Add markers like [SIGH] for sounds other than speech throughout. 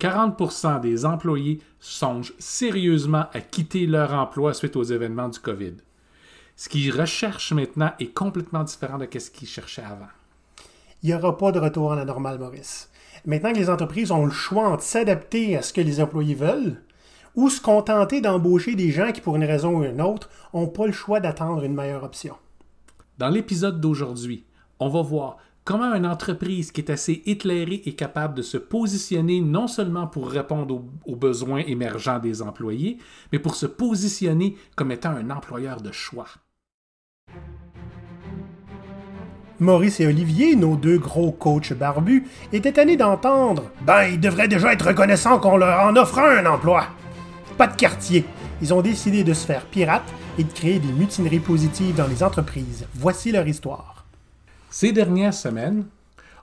40% des employés songent sérieusement à quitter leur emploi suite aux événements du COVID. Ce qu'ils recherchent maintenant est complètement différent de ce qu'ils cherchaient avant. Il n'y aura pas de retour à la normale, Maurice. Maintenant que les entreprises ont le choix entre s'adapter à ce que les employés veulent ou se contenter d'embaucher des gens qui, pour une raison ou une autre, n'ont pas le choix d'attendre une meilleure option. Dans l'épisode d'aujourd'hui, on va voir comment une entreprise qui est assez éclairée est capable de se positionner non seulement pour répondre aux, besoins émergents des employés, mais pour se positionner comme étant un employeur de choix. Maurice et Olivier, nos deux gros coachs barbus, étaient tannés d'entendre Ben, ils devraient déjà être reconnaissants qu'on leur en offre un emploi. Pas de quartier. Ils ont décidé de se faire pirates et de créer des mutineries positives dans les entreprises. Voici leur histoire. Ces dernières semaines,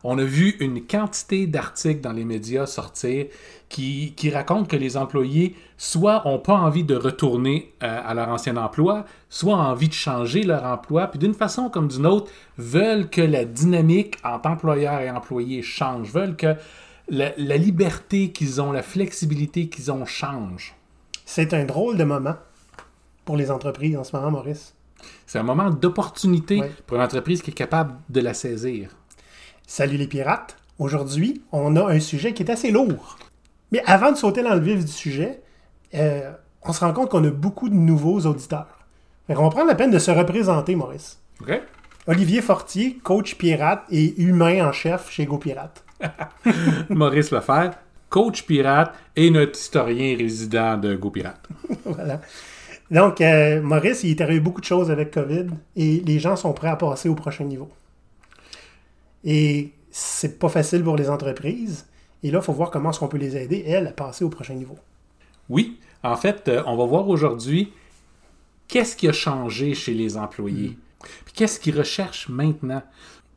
on a vu une quantité d'articles dans les médias sortir qui, qui, racontent que les employés soit n'ont pas envie de retourner euh, à leur ancien emploi, soit ont envie de changer leur emploi, puis d'une façon comme d'une autre, veulent que la dynamique entre employeur et employé change, veulent que la liberté qu'ils ont, la flexibilité qu'ils ont change. C'est un drôle de moment pour les entreprises en ce moment, Maurice. C'est un moment d'opportunité oui. pour une entreprise qui est capable de la saisir. Salut les pirates! Aujourd'hui, on a un sujet qui est assez lourd. Mais avant de sauter dans le vif du sujet, euh, on se rend compte qu'on a beaucoup de nouveaux auditeurs. on va prendre la peine de se représenter, Maurice. Okay. Olivier Fortier, coach pirate et humain en chef chez GoPirate. [LAUGHS] Maurice Lefebvre, coach pirate et notre historien résident de GoPirate. [LAUGHS] voilà. Donc, euh, Maurice, il est arrivé beaucoup de choses avec COVID et les gens sont prêts à passer au prochain niveau. Et c'est pas facile pour les entreprises. Et là, il faut voir comment est-ce qu'on peut les aider, elles, à passer au prochain niveau. Oui, en fait, euh, on va voir aujourd'hui qu'est-ce qui a changé chez les employés. Mm. Puis qu'est-ce qu'ils recherchent maintenant.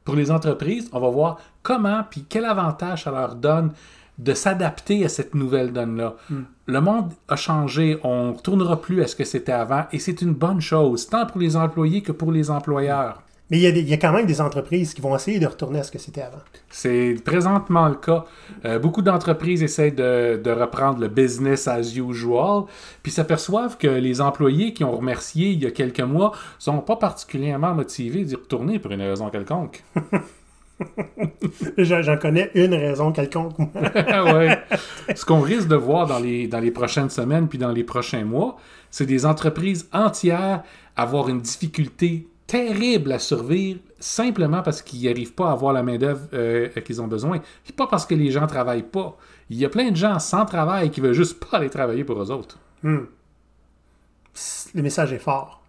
Pour les entreprises, on va voir comment, puis quel avantage ça leur donne de s'adapter à cette nouvelle donne-là. Mm. Le monde a changé, on ne retournera plus à ce que c'était avant, et c'est une bonne chose, tant pour les employés que pour les employeurs. Mais il y, a des, il y, a quand même des entreprises qui vont essayer de retourner à ce que c'était avant. C'est présentement le cas. Euh, beaucoup d'entreprises essaient de, de, reprendre le business as usual, puis s'aperçoivent que les employés qui ont remercié il y a quelques mois sont pas particulièrement motivés d'y retourner pour une raison quelconque. [LAUGHS] J'en connais une raison quelconque. [LAUGHS] ouais. Ce qu'on risque de voir dans les, dans les prochaines semaines puis dans les prochains mois, c'est des entreprises entières avoir une difficulté terrible à survivre simplement parce qu'ils n'arrivent pas à avoir la main-d'œuvre euh, qu'ils ont besoin. Et pas parce que les gens ne travaillent pas. Il y a plein de gens sans travail qui veulent juste pas aller travailler pour eux autres. Hmm. Le message est fort.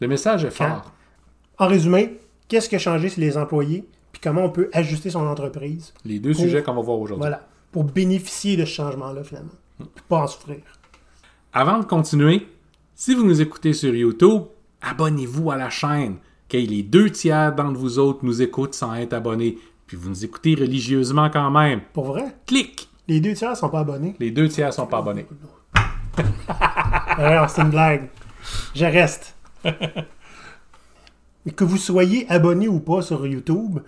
Le message est fort. En résumé, qu'est-ce qui a changé chez les employés, puis comment on peut ajuster son entreprise. Les deux pour, sujets qu'on va voir aujourd'hui. Voilà, pour bénéficier de ce changement-là, finalement. Puis pas en souffrir. Avant de continuer, si vous nous écoutez sur YouTube, abonnez-vous à la chaîne. Okay, les deux tiers d'entre vous autres nous écoutent sans être abonnés. Puis vous nous écoutez religieusement quand même. Pour vrai? Clique! Les deux tiers sont pas abonnés? Les deux tiers sont pas abonnés. [LAUGHS] Alors, c'est une blague. Je reste. [LAUGHS] que vous soyez abonné ou pas sur YouTube,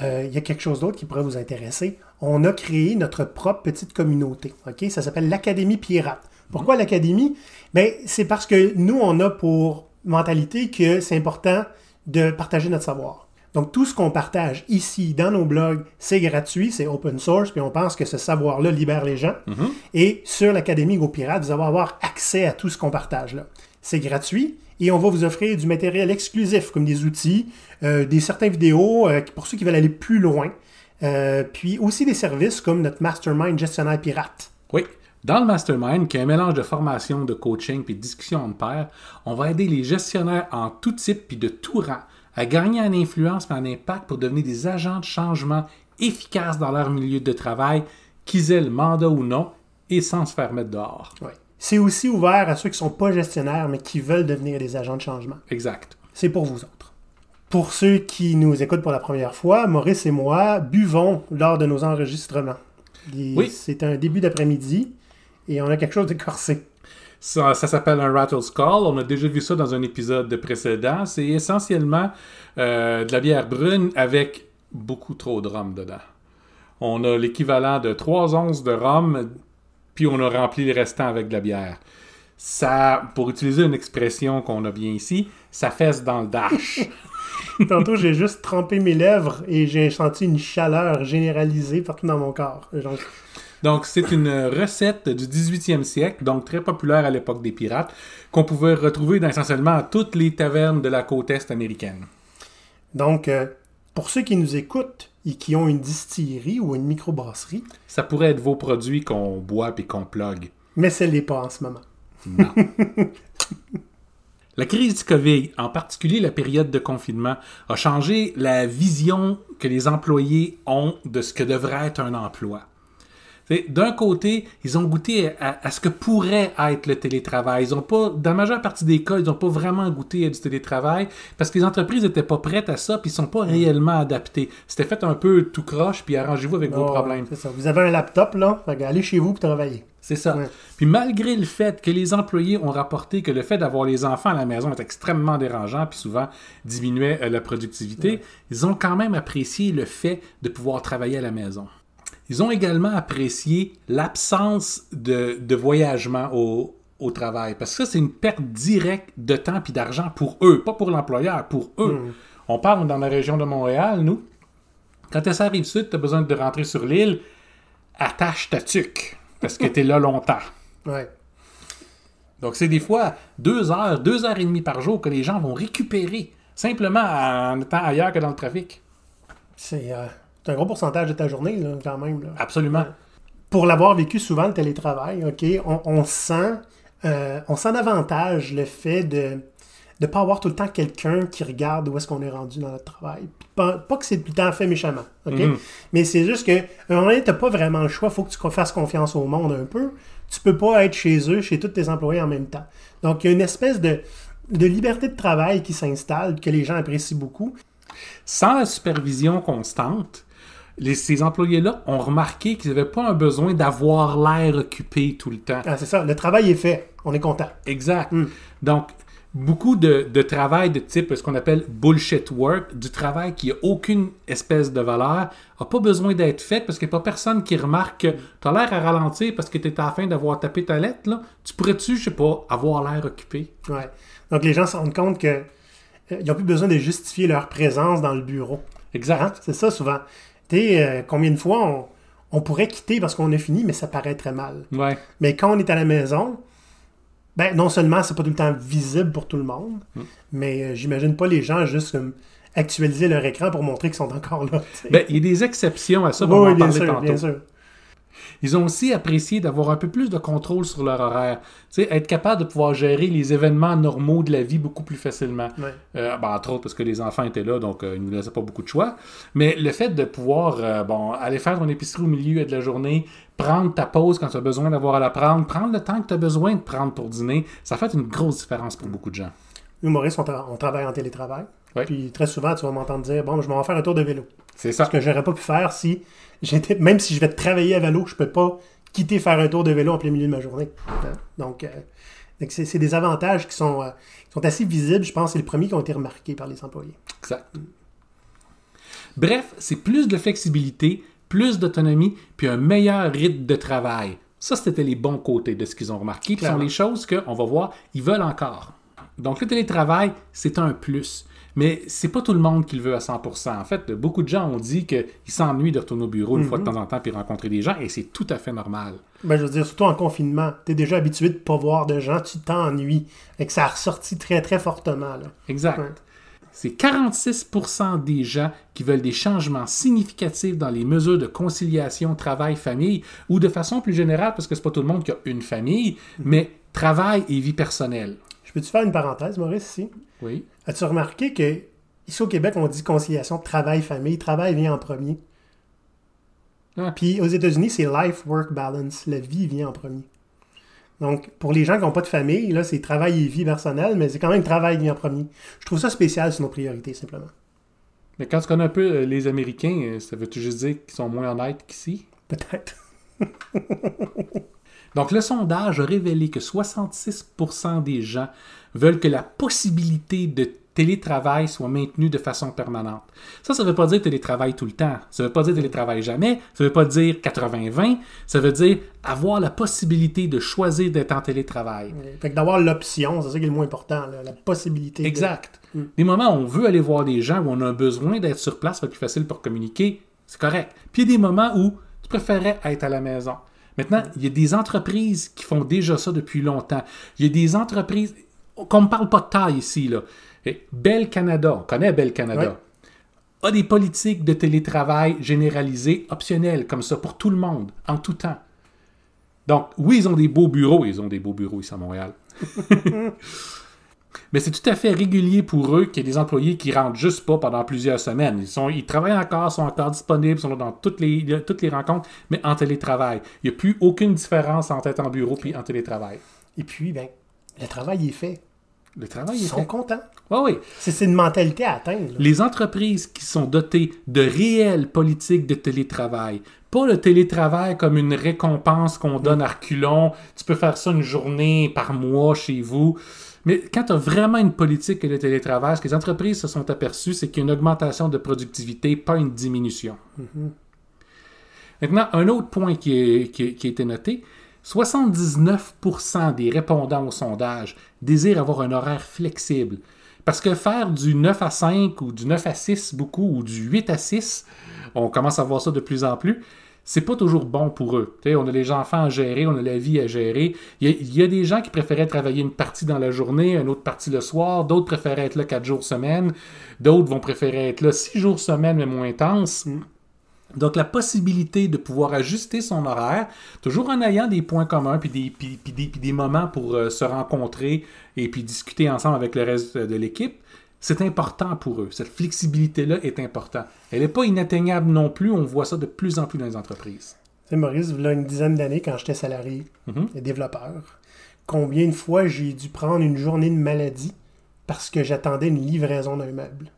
il euh, y a quelque chose d'autre qui pourrait vous intéresser. On a créé notre propre petite communauté. ok? Ça s'appelle l'Académie Pirate. Pourquoi l'Académie? Ben, c'est parce que nous, on a pour mentalité que c'est important de partager notre savoir. Donc, tout ce qu'on partage ici dans nos blogs, c'est gratuit, c'est open source, puis on pense que ce savoir-là libère les gens. Mm-hmm. Et sur l'Académie GoPirate, vous allez avoir accès à tout ce qu'on partage là. C'est gratuit et on va vous offrir du matériel exclusif, comme des outils, euh, des certaines vidéos euh, pour ceux qui veulent aller plus loin, euh, puis aussi des services comme notre Mastermind Gestionnaire Pirate. Oui. Dans le Mastermind, qui est un mélange de formation, de coaching puis de discussion de pairs, on va aider les gestionnaires en tout type puis de tout rang à gagner en influence et en impact pour devenir des agents de changement efficaces dans leur milieu de travail, qu'ils aient le mandat ou non, et sans se faire mettre dehors. Oui. C'est aussi ouvert à ceux qui ne sont pas gestionnaires, mais qui veulent devenir des agents de changement. Exact. C'est pour vous autres. Pour ceux qui nous écoutent pour la première fois, Maurice et moi buvons lors de nos enregistrements. Et oui. C'est un début d'après-midi et on a quelque chose de corsé. Ça, ça s'appelle un Rattle Skull. On a déjà vu ça dans un épisode précédent. C'est essentiellement euh, de la bière brune avec beaucoup trop de rhum dedans. On a l'équivalent de 3 onces de rhum puis on a rempli le restant avec de la bière. Ça, pour utiliser une expression qu'on a bien ici, ça fesse dans le dash. [LAUGHS] Tantôt, j'ai juste trempé mes lèvres et j'ai senti une chaleur généralisée partout dans mon corps. Genre, Donc, c'est une recette du 18e siècle, donc très populaire à l'époque des pirates, qu'on pouvait retrouver dans essentiellement toutes les tavernes de la côte est américaine. Donc, euh, pour ceux qui nous écoutent et qui ont une distillerie ou une microbrasserie, Ça pourrait être vos produits qu'on boit et qu'on plug. mais ce n'est pas en ce moment. Non. La crise du COVID, en particulier la période de confinement, a changé la vision que les employés ont de ce que devrait être un emploi. D'un côté, ils ont goûté à, à ce que pourrait être le télétravail. Ils ont pas, dans la majeure partie des cas, ils n'ont pas vraiment goûté à du télétravail parce que les entreprises n'étaient pas prêtes à ça puis ils sont pas réellement adaptés. C'était fait un peu tout croche puis arrangez-vous avec vos Oh, problèmes. C'est ça. Vous avez un laptop, là, allez chez vous pour travailler. C'est ça. Ouais. Puis malgré le fait que les employés ont rapporté que le fait d'avoir les enfants à la maison est extrêmement dérangeant, puis souvent diminuait euh, la productivité, ils ont quand même apprécié le fait de pouvoir travailler à la maison. Ils ont également apprécié l'absence de, de voyagement au, au travail, parce que ça, c'est une perte directe de temps puis d'argent pour eux, pas pour l'employeur, pour eux. On parle dans la région de Montréal, nous. Quand ça arrive sud, tu as besoin de rentrer sur l'île, attache ta tuque, parce que tu es là longtemps. [LAUGHS] Ouais. Donc, c'est des fois deux heures, deux heures et demie par jour que les gens vont récupérer simplement en étant ailleurs que dans le trafic. C'est euh, c'est un gros pourcentage de ta journée, là, quand même. Là. Absolument. Pour l'avoir vécu souvent, le télétravail, OK, on, on sent, euh, on sent davantage le fait de ne pas avoir tout le temps quelqu'un qui regarde où est-ce qu'on est rendu dans notre travail. Pas, pas que c'est tout le temps fait méchamment, OK? Mhm. Mais c'est juste que, à un moment donné, t'as pas vraiment le choix. faut que tu fasses confiance au monde un peu. Tu peux pas être chez eux, chez tous tes employés en même temps. Donc, il y a une espèce de, de liberté de travail qui s'installe, que les gens apprécient beaucoup. Sans la supervision constante, les- ces employés-là ont remarqué qu'ils n'avaient pas un besoin d'avoir l'air occupé tout le temps. Ah, c'est ça, le travail est fait. On est content. Exact. Donc, beaucoup de, de travail de type ce qu'on appelle bullshit work, du travail qui n'a aucune espèce de valeur, n'a pas besoin d'être fait parce qu'il n'y a pas personne qui remarque que tu as l'air à ralentir parce que tu es à la fin d'avoir tapé ta lettre. Là. Tu pourrais-tu, je sais pas, avoir l'air occupé? Ouais. Donc, les gens se rendent compte que euh, n'ont plus besoin de justifier leur présence dans le bureau. Exact. Hein? C'est ça, souvent. Tu sais, euh, combien de fois on, on pourrait quitter parce qu'on a fini, mais ça paraît très mal. Ouais. Mais quand on est à la maison, ben non seulement c'est pas tout le temps visible pour tout le monde, Mm. mais euh, j'imagine pas les gens juste actualiser leur écran pour montrer qu'ils sont encore là. Ben, il y a des exceptions à ça, Oui, on va oui, en bien parler sûr, tantôt. bien sûr. Ils ont aussi apprécié d'avoir un peu plus de contrôle sur leur horaire. Tu sais, être capable de pouvoir gérer les événements normaux de la vie beaucoup plus facilement. Euh, ben, entre autres parce que les enfants étaient là, donc euh, ils ne nous laissaient pas beaucoup de choix. Mais le fait de pouvoir euh, bon, aller faire ton épicerie au milieu de la journée, prendre ta pause quand tu as besoin d'avoir à la prendre, prendre le temps que tu as besoin de prendre pour dîner, ça fait une grosse différence pour beaucoup de gens. Nous, Maurice, on, tra- on travaille en télétravail. Ouais. Puis très souvent, tu vas m'entendre dire Bon, je m'en vais faire un tour de vélo. C'est ça. Ce que j'aurais pas pu faire si. Même si je vais travailler à vélo, je peux pas quitter faire un tour de vélo en plein milieu de ma journée. Donc, euh, c'est des avantages qui sont, euh, qui sont assez visibles. Je pense c'est les premiers qui ont été remarqués par les employés. Exact. Bref, c'est plus de flexibilité, plus d'autonomie, puis un meilleur rythme de travail. Ça, c'était les bons côtés de ce qu'ils ont remarqué. Ce sont les choses qu'on va voir, ils veulent encore. Donc, le télétravail, c'est un plus. Mais c'est pas tout le monde qui le veut à 100%. En fait, beaucoup de gens ont dit qu'ils s'ennuient de retourner au bureau une fois de temps en temps puis rencontrer des gens, et c'est tout à fait normal. Ben, je veux dire, surtout en confinement, tu es déjà habitué de pas voir de gens, tu t'ennuies. Et que ça a ressorti très, très fortement. Là. Exact. Ouais. C'est 46% des gens qui veulent des changements significatifs dans les mesures de conciliation travail-famille ou de façon plus générale, parce que c'est pas tout le monde qui a une famille, mais travail et vie personnelle. Je peux-tu faire une parenthèse, Maurice, ici? Oui. As-tu remarqué que ici au Québec, on dit conciliation travail-famille. Travail vient en premier? Ah. Puis aux États-Unis, c'est life-work balance. La vie vient en premier. Donc, pour les gens qui n'ont pas de famille, là, c'est travail et vie personnelle, mais c'est quand même travail qui vient en premier. Je trouve ça spécial sur nos priorités, simplement. Mais quand tu connais un peu euh, les Américains, euh, ça veut-tu juste dire qu'ils sont moins honnêtes qu'ici? Peut-être. [LAUGHS] Donc, le sondage a révélé que 66% des gens veulent que la possibilité de télétravail soit maintenu de façon permanente. Ça, ça ne veut pas dire télétravail tout le temps. Ça ne veut pas dire télétravail jamais. Ça ne veut pas dire 80-20. Ça veut dire avoir la possibilité de choisir d'être en télétravail. Fait que d'avoir l'option, c'est ça qui est le moins important, là, la possibilité. de- Exact. Des moments où on veut aller voir des gens, où on a besoin d'être sur place, c'est plus facile pour communiquer, c'est correct. Puis il y a des moments où tu préférais être à la maison. Maintenant, il y a des entreprises qui font déjà ça depuis longtemps. Il y a des entreprises, qu'on ne parle pas de taille ici, là. Et Bell Canada, on connaît Bell Canada, a des politiques de télétravail généralisées, optionnelles, comme ça, pour tout le monde, en tout temps. Donc, oui, ils ont des beaux bureaux, ils ont des beaux bureaux ici à Montréal. [LAUGHS] Mais c'est tout à fait régulier pour eux qu'il y ait des employés qui rentrent juste pas pendant plusieurs semaines. Ils, sont, ils travaillent encore, sont encore disponibles, sont dans toutes les, toutes les rencontres, mais en télétravail. Il n'y a plus aucune différence entre être en bureau puis en télétravail. Et puis, ben, le travail est fait. Le travail Ils est sont fait. contents. Oui, oui. C'est c'est une mentalité à atteindre. là. Les entreprises qui sont dotées de réelles politiques de télétravail, pas le télétravail comme une récompense qu'on donne à reculons, tu peux faire ça une journée par mois chez vous. Mais quand tu as vraiment une politique de télétravail, ce que les entreprises se sont aperçues, c'est qu'il y a une augmentation de productivité, pas une diminution. Maintenant, un autre point qui, est- qui- qui a été noté, 79% des répondants au sondage désirent avoir un horaire flexible. Parce que faire du 9 à 5 ou du 9 à 6 beaucoup ou du 8 à 6, on commence à voir ça de plus en plus, c'est pas toujours bon pour eux. On a les enfants à gérer, on a la vie à gérer. Il y, a, il y a des gens qui préféraient travailler une partie dans la journée, une autre partie le soir, d'autres préféraient être là 4 jours semaine, d'autres vont préférer être là 6 jours semaine mais moins intense. Donc, la possibilité de pouvoir ajuster son horaire, toujours en ayant des points communs, puis des, puis, puis des, puis des moments pour euh, se rencontrer et puis discuter ensemble avec le reste de l'équipe, c'est important pour eux. Cette flexibilité-là est importante. Elle n'est pas inatteignable non plus. On voit ça de plus en plus dans les entreprises. Tu sais, Maurice, il y a une dizaine d'années, quand j'étais salarié Mhm. et développeur, combien de fois j'ai dû prendre une journée de maladie parce que j'attendais une livraison d'un meuble?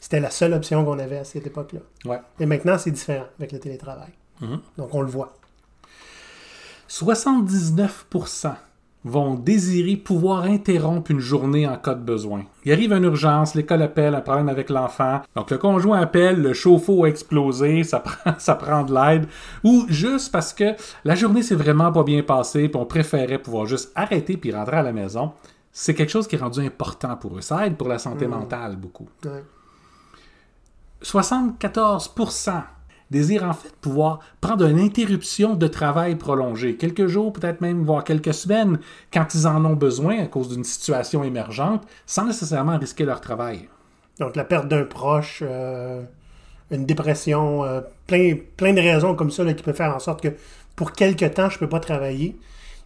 C'était la seule option qu'on avait à cette époque-là. Ouais. Et maintenant, c'est différent avec le télétravail. Mhm. Donc, on le voit. 79% vont désirer pouvoir interrompre une journée en cas de besoin. Il arrive une urgence, l'école appelle, un problème avec l'enfant. Donc le conjoint appelle, le chauffe-eau a explosé, ça [LAUGHS] prend, ça prend de l'aide. Ou juste parce que la journée s'est vraiment pas bien passée, puis on préférait pouvoir juste arrêter puis rentrer à la maison. C'est quelque chose qui est rendu important pour eux. Ça aide pour la santé mentale beaucoup. Ouais. 74% désirent en fait pouvoir prendre une interruption de travail prolongée, quelques jours, peut-être même voire quelques semaines, quand ils en ont besoin à cause d'une situation émergente, sans nécessairement risquer leur travail. Donc, la perte d'un proche, euh, une dépression, euh, plein, de raisons comme ça qui peuvent faire en sorte que pour quelque temps, je ne peux pas travailler.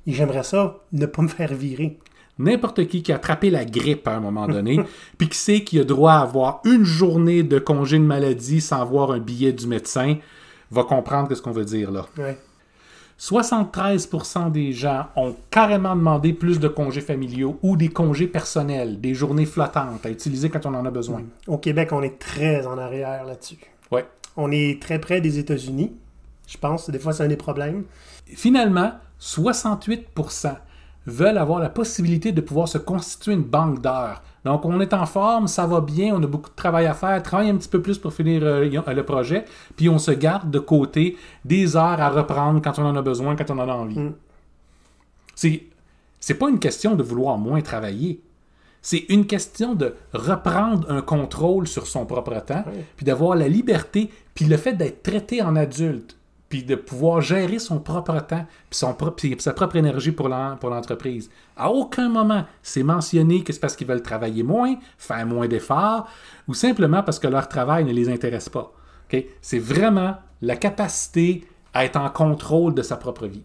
Et j'aimerais ça ne pas me faire virer. N'importe qui qui a attrapé la grippe à un moment donné, [LAUGHS] puis qui sait qu'il a droit à avoir une journée de congé de maladie sans voir un billet du médecin, va comprendre ce qu'on veut dire là. Ouais. 73% des gens ont carrément demandé plus de congés familiaux ou des congés personnels, des journées flottantes à utiliser quand on en a besoin. Au Québec, on est très en arrière là-dessus. Ouais. On est très près des États-Unis. Je pense, des fois, c'est un des problèmes. Finalement, 68% veulent avoir la possibilité de pouvoir se constituer une banque d'heures. Donc, on est en forme, ça va bien, on a beaucoup de travail à faire, travaille un petit peu plus pour finir euh, le projet, puis on se garde de côté des heures à reprendre quand on en a besoin, quand on en a envie. Mm. C'est, c'est pas une question de vouloir moins travailler. C'est une question de reprendre un contrôle sur son propre temps, puis d'avoir la liberté, puis le fait d'être traité en adulte, puis de pouvoir gérer son propre temps, puis, son propre- puis sa propre énergie pour l'en- pour l'entreprise. À aucun moment, c'est mentionné que c'est parce qu'ils veulent travailler moins, faire moins d'efforts, ou simplement parce que leur travail ne les intéresse pas. OK? C'est vraiment la capacité à être en contrôle de sa propre vie.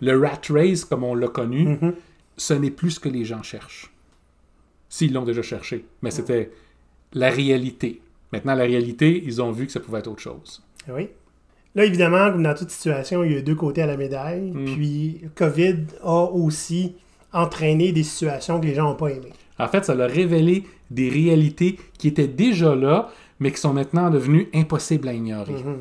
Le rat race, comme on l'a connu, Mhm. ce n'est plus ce que les gens cherchent. S'ils l'ont déjà cherché. Mais c'était la réalité. Maintenant, la réalité, ils ont vu que ça pouvait être autre chose. Oui. Là, évidemment, comme dans toute situation, il y a deux côtés à la médaille. Mm. Puis, COVID a aussi entraîné des situations que les gens n'ont pas aimées. En fait, ça leur a révélé des réalités qui étaient déjà là, mais qui sont maintenant devenues impossibles à ignorer. Mhm.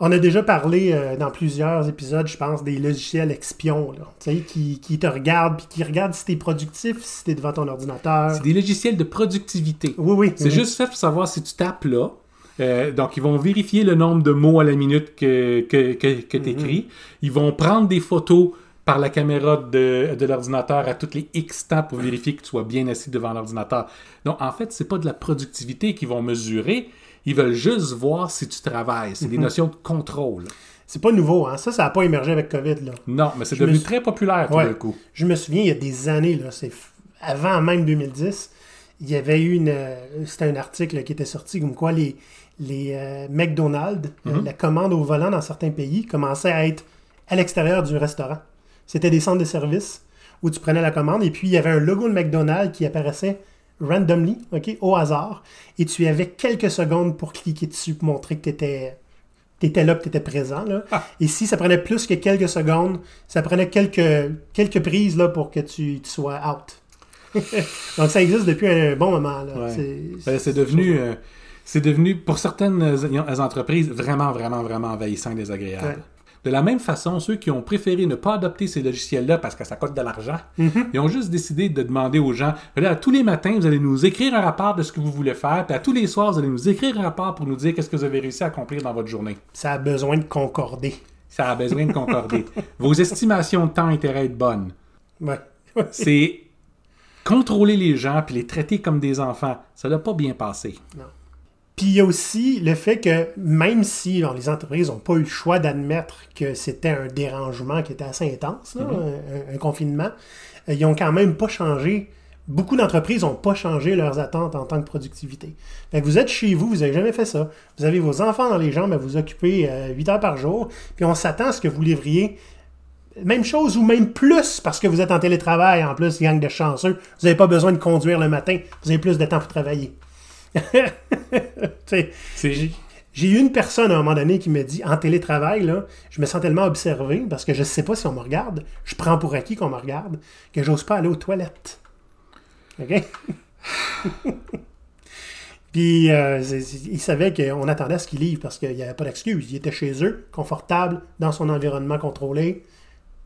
On a déjà parlé euh, dans plusieurs épisodes, je pense, des logiciels espions, là, tu sais, qui, qui te regardent, puis qui regardent si t'es productif, si t'es devant ton ordinateur. C'est des logiciels de productivité. Oui, oui. C'est oui. juste fait pour savoir si tu tapes là. Euh, donc, ils vont vérifier le nombre de mots à la minute que, que, que, que tu écris. Ils vont prendre des photos par la caméra de, de l'ordinateur à toutes les X temps pour vérifier que tu sois bien assis devant l'ordinateur. Donc, en fait, c'est pas de la productivité qu'ils vont mesurer. Ils veulent juste voir si tu travailles. C'est des notions de contrôle. C'est pas nouveau, hein. Ça, ça n'a pas émergé avec COVID, là. Non, mais c'est me devenu très populaire tout Ouais. d'un coup. Je me souviens, il y a des années, là, c'est avant même 2010, il y avait eu une. euh, C'était un article qui était sorti comme quoi les, les euh, McDonald's, euh, la commande au volant dans certains pays, commençait à être à l'extérieur du restaurant. C'était des centres de service où tu prenais la commande et puis il y avait un logo de McDonald's qui apparaissait randomly, ok, au hasard, et tu avais quelques secondes pour cliquer dessus pour montrer que tu étais, là, que tu étais présent. Là. Et si ça prenait plus que quelques secondes, ça prenait quelques, quelques prises là, pour que tu, tu sois out. [LAUGHS] Donc ça existe depuis un bon moment. Là. Ouais. C'est, Ben, c'est devenu, euh, c'est devenu, pour certaines entreprises, vraiment, vraiment, vraiment envahissant et désagréable. Ouais. De la même façon, ceux qui ont préféré ne pas adopter ces logiciels-là parce que ça coûte de l'argent, ils ont juste décidé de demander aux gens, là, tous les matins, vous allez nous écrire un rapport de ce que vous voulez faire, puis à tous les soirs, vous allez nous écrire un rapport pour nous dire qu'est-ce que vous avez réussi à accomplir dans votre journée. Ça a besoin de concorder. Ça a besoin de concorder. [LAUGHS] Vos estimations de temps intérêt être bonnes. Ouais. [LAUGHS] C'est contrôler les gens puis les traiter comme des enfants. Ça n'a pas bien passé. Puis il y a aussi le fait que même si bon, les entreprises n'ont pas eu le choix d'admettre que c'était un dérangement qui était assez intense, là, un, un confinement, euh, ils ont quand même pas changé. Beaucoup d'entreprises n'ont pas changé leurs attentes en tant que productivité. Fait que vous êtes chez vous, vous n'avez jamais fait ça. Vous avez vos enfants dans les jambes à vous occuper euh, 8 heures par jour, puis on s'attend à ce que vous livriez même chose ou même plus parce que vous êtes en télétravail en plus, gang de chanceux. Vous n'avez pas besoin de conduire le matin, vous avez plus de temps pour travailler. [LAUGHS] J'ai eu une personne à un moment donné qui me dit en télétravail, là, je me sens tellement observé parce que je ne sais pas si on me regarde. Je prends pour acquis qu'on me regarde que j'ose pas aller aux toilettes. OK? [LAUGHS] Puis euh, il savait qu'on attendait à ce qu'il livre parce qu'il n'y avait pas d'excuse. Il était chez eux, confortable, dans son environnement contrôlé.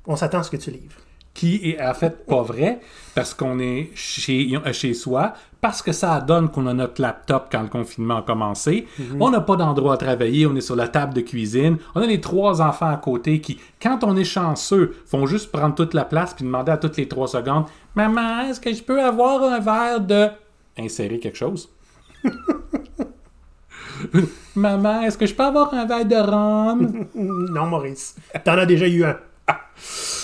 On s'attend à ce que tu livres. Qui est en fait pas vrai parce qu'on est chez, euh, chez soi, parce que ça donne qu'on a notre laptop quand le confinement a commencé. On n'a pas d'endroit à travailler, on est sur la table de cuisine. On a les trois enfants à côté qui, quand on est chanceux, font juste prendre toute la place puis demander à toutes les trois secondes Maman, est-ce que je peux avoir un verre de. Insérer quelque chose. [LAUGHS] Maman, est-ce que je peux avoir un verre de rhum? Non, Maurice. T'en as déjà eu un. [LAUGHS]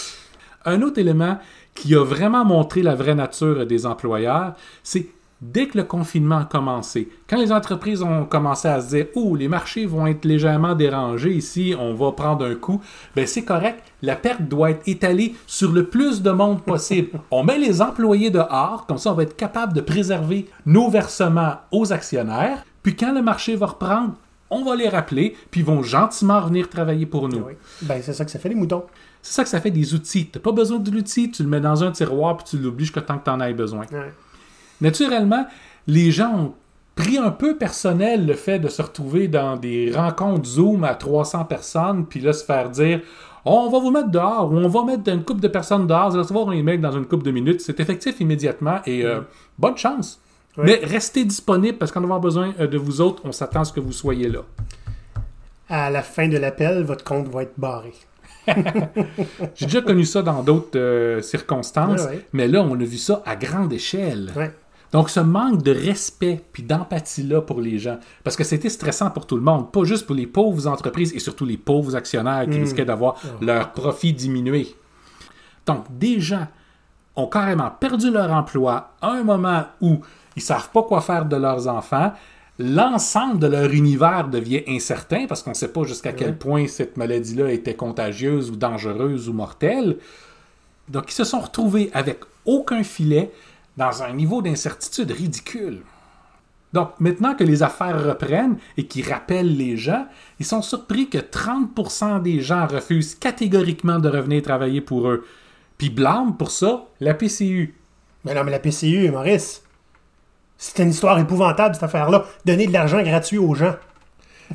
Un autre élément qui a vraiment montré la vraie nature des employeurs, c'est dès que le confinement a commencé, quand les entreprises ont commencé à se dire Oh, les marchés vont être légèrement dérangés ici, on va prendre un coup, ben c'est correct, la perte doit être étalée sur le plus de monde possible. [LAUGHS] On met les employés dehors, comme ça on va être capable de préserver nos versements aux actionnaires, puis quand le marché va reprendre, on va les rappeler, puis ils vont gentiment revenir travailler pour nous. Oui. Ben, c'est ça que ça fait les moutons. C'est ça que ça fait des outils. Tu n'as pas besoin de l'outil, tu le mets dans un tiroir puis tu l'oublies jusqu'à temps que tu en aies besoin. Ouais. Naturellement, les gens ont pris un peu personnel le fait de se retrouver dans des rencontres Zoom à 300 personnes puis là se faire dire on va vous mettre dehors ou on va mettre une couple de personnes dehors, vous allez recevoir un email dans une couple de minutes. C'est effectif immédiatement et euh, bonne chance. Ouais. Mais restez disponible parce qu'on avoir besoin euh, de vous autres. On s'attend à ce que vous soyez là. À la fin de l'appel, votre compte va être barré. J'ai déjà connu ça dans d'autres euh, circonstances, Ouais, ouais. mais là, on a vu ça à grande échelle. Ouais. Donc, ce manque de respect puis d'empathie-là pour les gens, parce que c'était stressant pour tout le monde, pas juste pour les pauvres entreprises et surtout les pauvres actionnaires qui risquaient d'avoir leur profit diminué. Donc, des gens ont carrément perdu leur emploi à un moment où ils savent pas quoi faire de leurs enfants. L'ensemble de leur univers devient incertain parce qu'on ne sait pas jusqu'à quel point cette maladie-là était contagieuse ou dangereuse ou mortelle. Donc, ils se sont retrouvés avec aucun filet dans un niveau d'incertitude ridicule. Donc, maintenant que les affaires reprennent et qu'ils rappellent les gens, ils sont surpris que 30% des gens refusent catégoriquement de revenir travailler pour eux. Puis blâment pour ça la PCU. Mais non, mais la PCU, Maurice, c'est une histoire épouvantable, cette affaire-là. Donner de l'argent gratuit aux gens.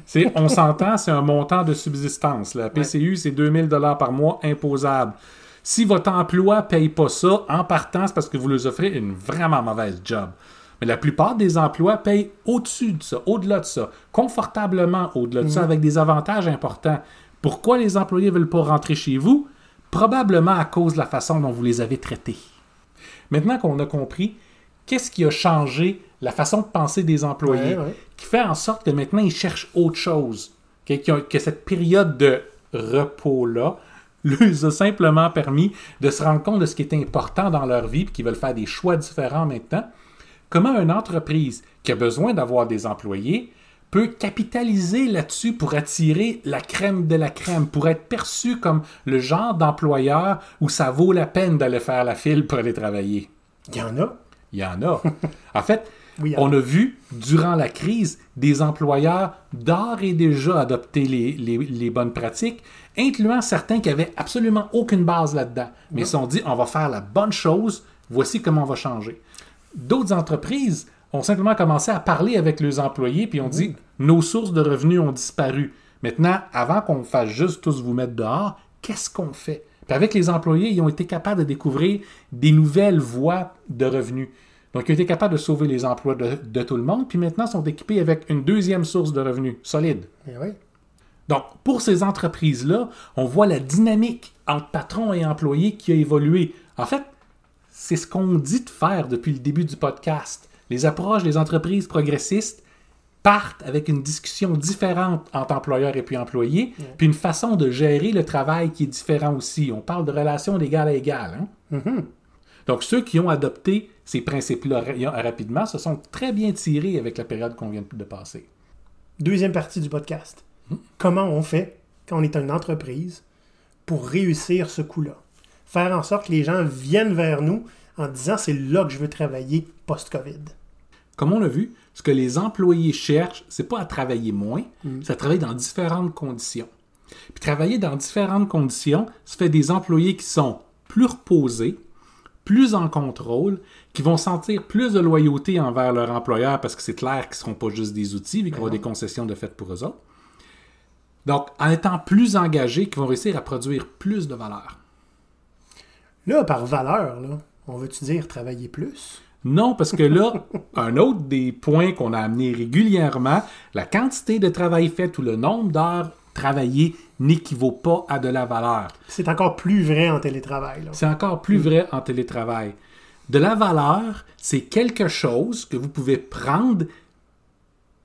C'est, on s'entend, c'est un montant de subsistance. La PCU, c'est 2000 dollars par mois imposable. Si votre emploi ne paye pas ça, en partant, c'est parce que vous leur offrez une vraiment mauvaise job. Mais la plupart des emplois payent au-dessus de ça, au-delà de ça, confortablement au-delà de ça, avec des avantages importants. Pourquoi les employés ne veulent pas rentrer chez vous? Probablement à cause de la façon dont vous les avez traités. Maintenant qu'on a compris qu'est-ce qui a changé? La façon de penser des employés, Ouais, ouais. qui fait en sorte que maintenant ils cherchent autre chose, que, que- que cette période de repos-là [LAUGHS] leur a simplement permis de se rendre compte de ce qui est important dans leur vie, puis qu'ils veulent faire des choix différents maintenant. Comment une entreprise qui a besoin d'avoir des employés peut capitaliser là-dessus pour attirer la crème de la crème, pour être perçu comme le genre d'employeur où ça vaut la peine d'aller faire la file pour aller travailler? Il y en a. Il y en a. En fait, [LAUGHS] Oui, on a vu durant la crise des employeurs d'ores et déjà adopter les, les- les bonnes pratiques, incluant certains qui avaient absolument aucune base là-dedans. Mais ils se sont dit, on va faire la bonne chose, voici comment on va changer. D'autres entreprises ont simplement commencé à parler avec leurs employés, puis ont dit, nos sources de revenus ont disparu. Maintenant, avant qu'on fasse juste tous vous mettre dehors, qu'est-ce qu'on fait? Puis avec les employés, ils ont été capables de découvrir des nouvelles voies de revenus. Donc, ils ont été capables de sauver les emplois de, de tout le monde, puis maintenant sont équipés avec une deuxième source de revenus solide. Oui. Donc, pour ces entreprises-là, on voit la dynamique entre patron et employé qui a évolué. En fait, c'est ce qu'on dit de faire depuis le début du podcast. Les approches des entreprises progressistes partent avec une discussion différente entre employeur et puis employé, puis une façon de gérer le travail qui est différent aussi. On parle de relations d'égal à égal. hein. Donc, ceux qui ont adopté ces principes-là ra- rapidement se sont très bien tirés avec la période qu'on vient de passer. Deuxième partie du podcast. Comment on fait quand on est une entreprise pour réussir ce coup-là? Faire en sorte que les gens viennent vers nous en disant c'est là que je veux travailler post-COVID. Comme on l'a vu, ce que les employés cherchent, c'est pas à travailler moins, c'est à travailler dans différentes conditions. Puis travailler dans différentes conditions, ça fait des employés qui sont plus reposés, plus en contrôle, qui vont sentir plus de loyauté envers leur employeur parce que c'est clair qu'ils ne seront pas juste des outils, mais qu'il y aura des concessions de fait pour eux autres. Donc, en étant plus engagés, qui vont réussir à produire plus de valeur. Là, par valeur, là, on veut-tu dire travailler plus? Non, parce que là, [LAUGHS] un autre des points qu'on a amené régulièrement, la quantité de travail fait ou le nombre d'heures travaillées n'équivaut pas à de la valeur. C'est encore plus vrai en télétravail. C'est encore plus vrai en télétravail. De la valeur, c'est quelque chose que vous pouvez prendre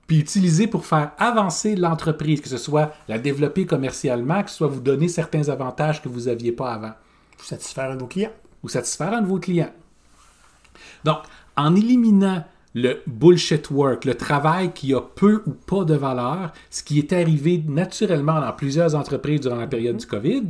puis utiliser pour faire avancer l'entreprise, que ce soit la développer commercialement, que ce soit vous donner certains avantages que vous n'aviez pas avant Pour satisfaire un de vos clients. ou satisfaire un de vos clients. Donc, en éliminant le bullshit work, le travail qui a peu ou pas de valeur, ce qui est arrivé naturellement dans plusieurs entreprises durant la période du COVID,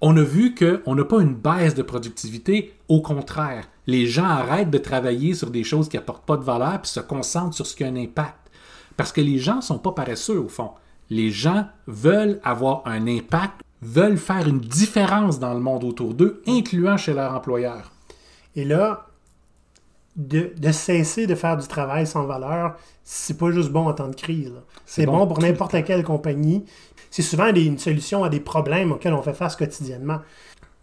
on a vu qu'on n'a pas une baisse de productivité. Au contraire, les gens arrêtent de travailler sur des choses qui n'apportent pas de valeur puis se concentrent sur ce qui a un impact. Parce que les gens ne sont pas paresseux, au fond. Les gens veulent avoir un impact, veulent faire une différence dans le monde autour d'eux, incluant chez leur employeur. Et là, de, de cesser de faire du travail sans valeur, c'est pas juste bon en temps de crise. C'est bon bon, pour n'importe laquelle compagnie. C'est souvent des- une solution à des problèmes auxquels on fait face quotidiennement.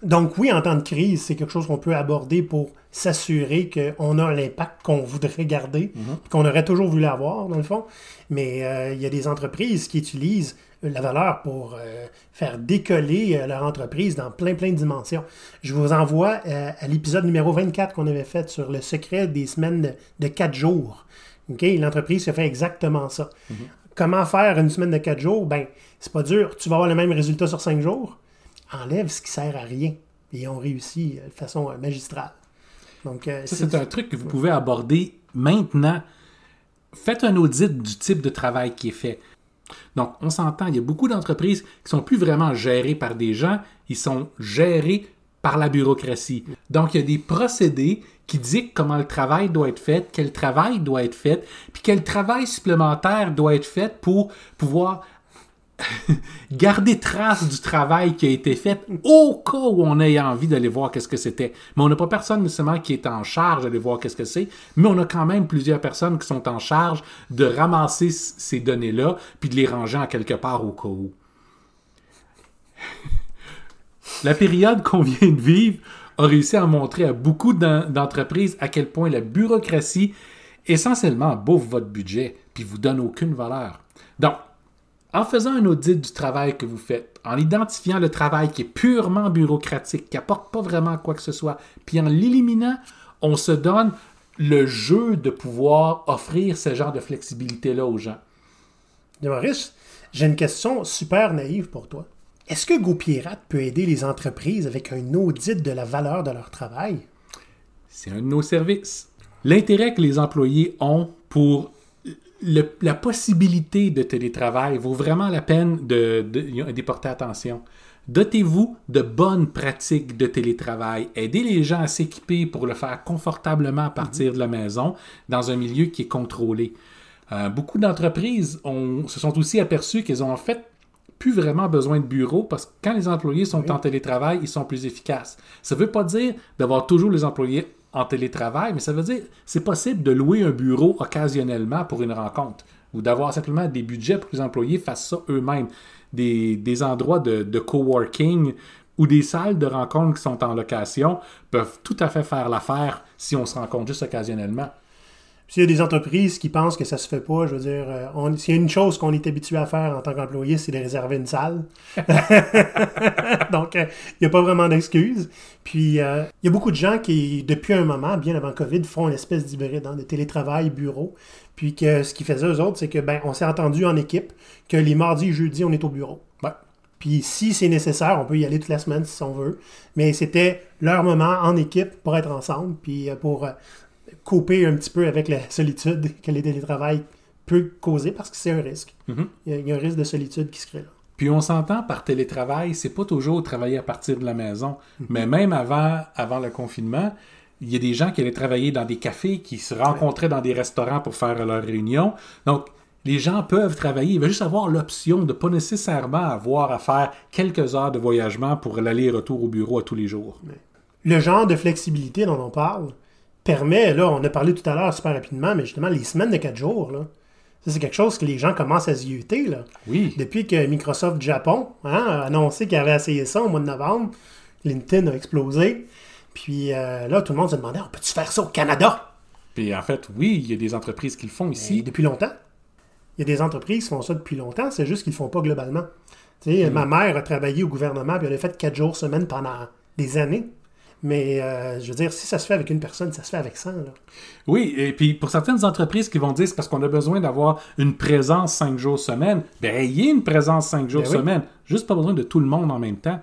Donc oui, en temps de crise, c'est quelque chose qu'on peut aborder pour s'assurer qu'on a l'impact qu'on voudrait garder, qu'on aurait toujours voulu avoir, dans le fond. Mais euh, il y a des entreprises qui utilisent la valeur pour euh, faire décoller euh, leur entreprise dans plein, plein de dimensions. Je vous envoie euh, à l'épisode numéro 24 qu'on avait fait sur le secret des semaines de, de 4 jours. OK? L'entreprise se fait exactement ça. Comment faire une semaine de 4 jours? Ben, c'est pas dur. Tu vas avoir le même résultat sur 5 jours. Enlève ce qui sert à rien. Et ils ont réussi euh, de façon euh, magistrale. Donc, euh, Ça, c'est un truc que vous pouvez aborder maintenant. Faites un audit du type de travail qui est fait. Donc, on s'entend, il y a beaucoup d'entreprises qui sont plus vraiment gérées par des gens, ils sont gérés par la bureaucratie. Donc, il y a des procédés qui dictent comment le travail doit être fait, quel travail doit être fait, puis quel travail supplémentaire doit être fait pour pouvoir [LAUGHS] garder trace du travail qui a été fait au cas où on ait envie d'aller voir qu'est-ce que c'était. Mais on n'a pas personne nécessairement qui est en charge d'aller voir qu'est-ce que c'est, mais on a quand même plusieurs personnes qui sont en charge de ramasser ces données-là puis de les ranger en quelque part au cas où. [LAUGHS] La période qu'on vient de vivre a réussi à montrer à beaucoup d'entreprises à quel point la bureaucratie essentiellement bouffe votre budget puis vous donne aucune valeur. Donc, en faisant un audit du travail que vous faites, en identifiant le travail qui est purement bureaucratique, qui apporte pas vraiment quoi que ce soit, puis en l'éliminant, on se donne le jeu de pouvoir offrir ce genre de flexibilité-là aux gens. Maurice, j'ai une question super naïve pour toi. Est-ce que GoPirate peut aider les entreprises avec un audit de la valeur de leur travail? C'est un de nos services. L'intérêt que les employés ont pour la possibilité de télétravail vaut vraiment la peine de, de, porter attention. Dotez-vous de bonnes pratiques de télétravail. Aidez les gens à s'équiper pour le faire confortablement à partir de la maison dans un milieu qui est contrôlé. Euh, beaucoup d'entreprises se sont aussi aperçues qu'elles ont en fait plus vraiment besoin de bureau parce que quand les employés sont en télétravail, ils sont plus efficaces. Ça ne veut pas dire d'avoir toujours les employés en télétravail, mais ça veut dire c'est possible de louer un bureau occasionnellement pour une rencontre ou d'avoir simplement des budgets pour que les employés fassent ça eux-mêmes. Des, endroits de, de coworking ou des salles de rencontre qui sont en location peuvent tout à fait faire l'affaire si on se rencontre juste occasionnellement. S'il y a des entreprises qui pensent que ça se fait pas, je veux dire, euh, s'il y a une chose qu'on est habitué à faire en tant qu'employé, c'est de réserver une salle. [LAUGHS] Donc, euh, il n'y a pas vraiment d'excuses. Puis, euh, il y a beaucoup de gens qui, depuis un moment, bien avant COVID, font une espèce d'hybride, hein, de télétravail, bureau. Puis que ce qu'ils faisaient eux autres, c'est que ben, on s'est entendu en équipe que les mardis et jeudis, on est au bureau. Puis si c'est nécessaire, on peut y aller toute la semaine si on veut. Mais c'était leur moment en équipe pour être ensemble, puis pour couper un petit peu avec la solitude que les télétravail peut causer parce que c'est un risque. Mhm. il, y a, un risque de solitude qui se crée là. Puis on s'entend par télétravail, c'est pas toujours travailler à partir de la maison, mhm. mais même avant, avant le confinement, il y a des gens qui allaient travailler dans des cafés, qui se rencontraient dans des restaurants pour faire leurs réunions. Donc, les gens peuvent travailler. Il va juste avoir l'option de ne pas nécessairement avoir à faire quelques heures de voyagement pour l'aller-retour au bureau à tous les jours. Le genre de flexibilité dont on parle, permet, là, on a parlé tout à l'heure super rapidement, mais justement, les semaines de 4 jours, là, ça, c'est quelque chose que les gens commencent à zioter, là. Oui. Depuis que Microsoft Japon hein, a annoncé qu'il avait essayé ça au mois de novembre, LinkedIn a explosé. Puis euh, là, tout le monde se demandait, on peut-tu faire ça au Canada? Puis en fait, oui, il y a des entreprises qui le font ici. depuis longtemps. Il y a des entreprises qui font ça depuis longtemps, c'est juste qu'ils ne le font pas globalement. Tu sais, mm. ma mère a travaillé au gouvernement, puis elle a fait 4 jours semaine pendant des années. Mais euh, je veux dire, si ça se fait avec une personne, ça se fait avec 100. Oui, et puis pour certaines entreprises qui vont dire c'est parce qu'on a besoin d'avoir une présence 5 jours semaine, ben il y a une présence 5 jours ben semaine. Juste pas besoin de tout le monde en même temps.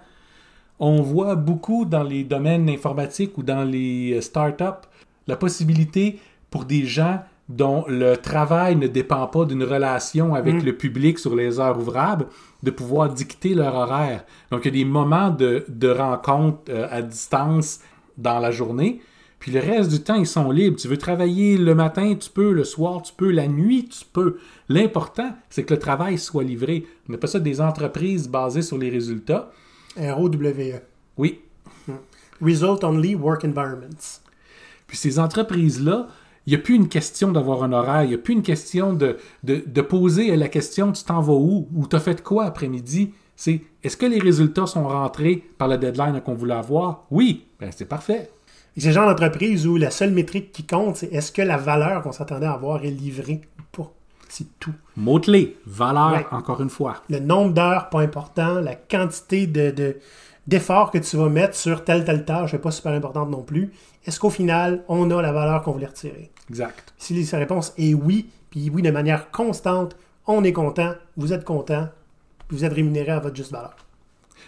On voit beaucoup dans les domaines informatiques ou dans les euh, startups la possibilité pour des gens dont le travail ne dépend pas d'une relation avec mm. le public sur les heures ouvrables, de pouvoir dicter leur horaire. Donc, il y a des moments de, de rencontre euh, à distance dans la journée, puis le reste du temps, ils sont libres. Tu veux travailler le matin, tu peux, le soir, tu peux, la nuit, tu peux. L'important, c'est que le travail soit livré. On appelle ça des entreprises basées sur les résultats. ROWE. Oui. Mm. Result Only Work Environments. Puis ces entreprises-là, il n'y a plus une question d'avoir un horaire, il n'y a plus une question de, poser la question tu t'en vas où ou tu as fait quoi après-midi? C'est est-ce que les résultats sont rentrés par la deadline qu'on voulait avoir? Oui, ben c'est parfait. C'est le genre d'entreprise où la seule métrique qui compte, c'est est-ce que la valeur qu'on s'attendait à avoir est livrée. C'est tout. Mot-clé, valeur, encore une fois. Le nombre d'heures, pas important. La quantité de, d'efforts que tu vas mettre sur telle, telle tâche n'est pas super importante non plus. Est-ce qu'au final, on a la valeur qu'on voulait retirer? Exact. Si sa réponse est oui, puis oui de manière constante, on est content, vous êtes content, vous êtes rémunéré à votre juste valeur.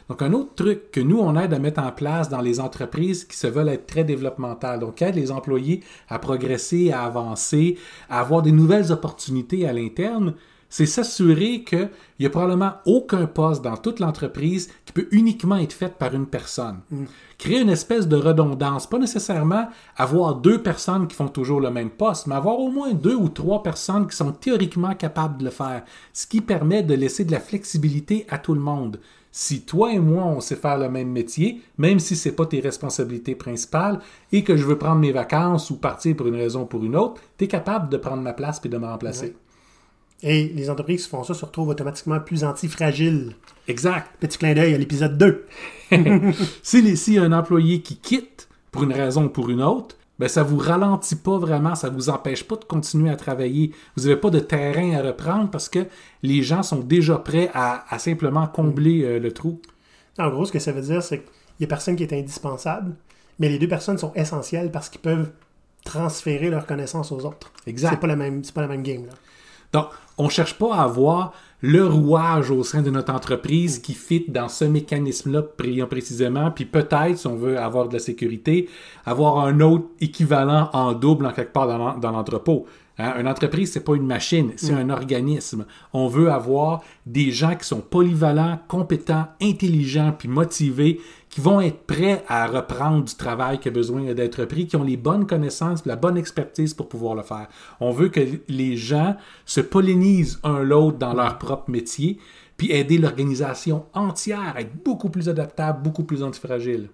Donc, un autre truc que nous, on aide à mettre en place dans les entreprises qui se veulent être très développementales, donc aide les employés à progresser, à avancer, à avoir des nouvelles opportunités à l'interne, c'est s'assurer qu'il n'y a probablement aucun poste dans toute l'entreprise qui peut uniquement être fait par une personne. Créer une espèce de redondance, pas nécessairement avoir deux personnes qui font toujours le même poste, mais avoir au moins deux ou trois personnes qui sont théoriquement capables de le faire, ce qui permet de laisser de la flexibilité à tout le monde. Si toi et moi, on sait faire le même métier, même si ce n'est pas tes responsabilités principales, et que je veux prendre mes vacances ou partir pour une raison ou pour une autre, tu es capable de prendre ma place et de me remplacer. Et les entreprises qui font ça se retrouvent automatiquement plus antifragiles. Exact. Petit clin d'œil à l'épisode 2. [LAUGHS] S'il si y a un employé qui quitte pour une raison ou pour une autre, ben ça vous ralentit pas vraiment, ça vous empêche pas de continuer à travailler. Vous n'avez pas de terrain à reprendre parce que les gens sont déjà prêts à, simplement combler euh, le trou. En gros, ce que ça veut dire, c'est qu'il n'y a personne qui est indispensable, mais les deux personnes sont essentielles parce qu'ils peuvent transférer leurs connaissances aux autres. Exact. C'est pas la même, c'est pas la même game là. Donc, on ne cherche pas à avoir le rouage au sein de notre entreprise qui fit dans ce mécanisme-là précisément, puis peut-être, si on veut avoir de la sécurité, avoir un autre équivalent en double en quelque part dans l'entrepôt. Hein, une entreprise, c'est pas une machine, c'est un organisme. On veut avoir des gens qui sont polyvalents, compétents, intelligents, puis motivés, qui vont être prêts à reprendre du travail qui a besoin d'être pris, qui ont les bonnes connaissances, la bonne expertise pour pouvoir le faire. On veut que les gens se pollinisent un l'autre dans leur propre métier, puis aider l'organisation entière à être beaucoup plus adaptable, beaucoup plus antifragile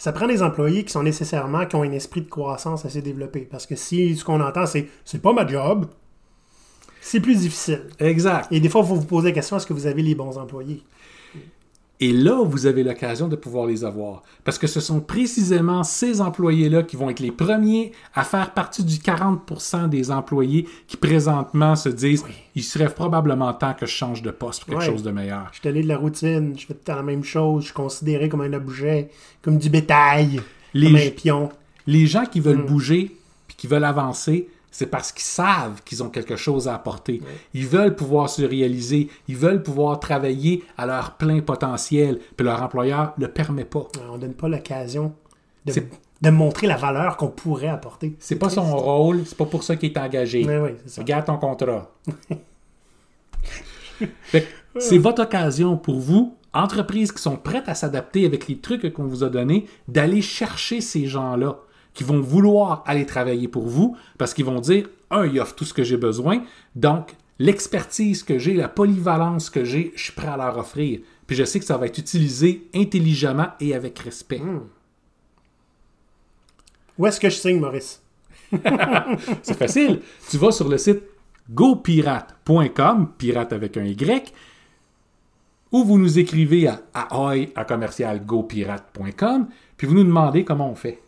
ça prend des employés qui sont nécessairement, qui ont un esprit de croissance assez développé. Parce que si ce qu'on entend, c'est c'est pas ma job, c'est plus difficile. Exact. Et des fois, il faut vous poser la question est-ce que vous avez les bons employés? Et là, vous avez l'occasion de pouvoir les avoir. Parce que ce sont précisément ces employés-là qui vont être les premiers à faire partie du 40% des employés qui présentement se disent il serait probablement temps que je change de poste pour quelque chose de meilleur. Je suis allé de la routine, je fais tout la même chose, je suis considéré comme un objet, comme du bétail, les, comme un pion. Les gens qui veulent mm. bouger puis qui veulent avancer, c'est parce qu'ils savent qu'ils ont quelque chose à apporter. Ils veulent pouvoir se réaliser, ils veulent pouvoir travailler à leur plein potentiel, puis leur employeur ne le permet pas. On ne donne pas l'occasion de, montrer la valeur qu'on pourrait apporter. C'est pas son rôle, c'est pas pour ça qu'il est engagé. Regarde ton contrat. [LAUGHS] c'est votre occasion pour vous, entreprises qui sont prêtes à s'adapter avec les trucs qu'on vous a donnés, d'aller chercher ces gens-là qui vont vouloir aller travailler pour vous parce qu'ils vont dire, un, il offre tout ce que j'ai besoin, donc l'expertise que j'ai, la polyvalence que j'ai, je suis prêt à leur offrir. Puis je sais que ça va être utilisé intelligemment et avec respect. Hmm. Où est-ce que je signe, Maurice? [LAUGHS] C'est facile. Tu vas sur le site gopirate.com, pirate avec un Y, ou vous nous écrivez à ahoy à commercial gopirate.com, puis vous nous demandez comment on fait.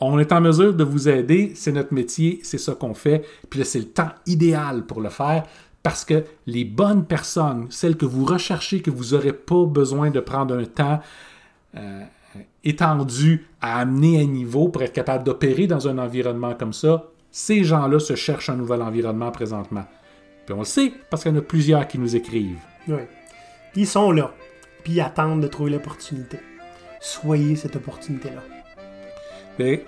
On est en mesure de vous aider, c'est notre métier, c'est ça qu'on fait. Puis là, c'est le temps idéal pour le faire parce que les bonnes personnes, celles que vous recherchez, que vous n'aurez pas besoin de prendre un temps euh, étendu à amener à niveau pour être capable d'opérer dans un environnement comme ça, ces gens-là se cherchent un nouvel environnement présentement. Puis on le sait parce qu'il y en a plusieurs qui nous écrivent. Oui. Ils sont là, puis ils attendent de trouver l'opportunité. Soyez cette opportunité-là. Ben,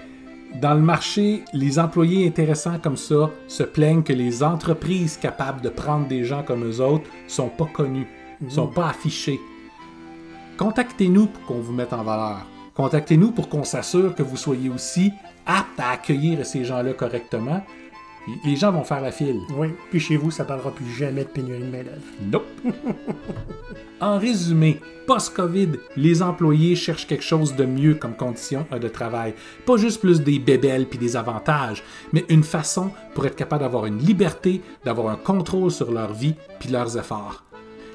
dans le marché, les employés intéressants comme ça se plaignent que les entreprises capables de prendre des gens comme eux autres sont pas connues, ne sont pas affichées. Contactez-nous pour qu'on vous mette en valeur. Contactez-nous pour qu'on s'assure que vous soyez aussi apte à accueillir ces gens-là correctement les gens vont faire la file. Oui, puis chez vous, ça parlera plus jamais de pénurie de main-d'œuvre. Nope. [LAUGHS] en résumé, post-COVID, les employés cherchent quelque chose de mieux comme condition de travail. Pas juste plus des bébelles puis des avantages, mais une façon pour être capable d'avoir une liberté, d'avoir un contrôle sur leur vie puis leurs efforts.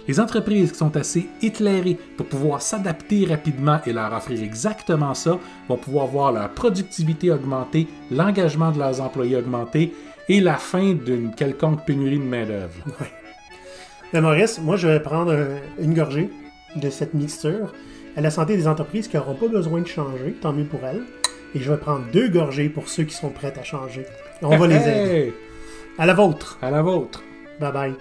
Les entreprises qui sont assez éclairées pour pouvoir s'adapter rapidement et leur offrir exactement ça vont pouvoir voir leur productivité augmenter, l'engagement de leurs employés augmenter et la fin d'une quelconque pénurie de main-d'œuvre. Ouais. Ben, Maurice, moi je vais prendre une gorgée de cette mixture à la santé des entreprises qui n'auront pas besoin de changer, tant mieux pour elles. Et je vais prendre deux gorgées pour ceux qui sont prêts à changer. On va les aider. À la vôtre. À la vôtre. Bye bye.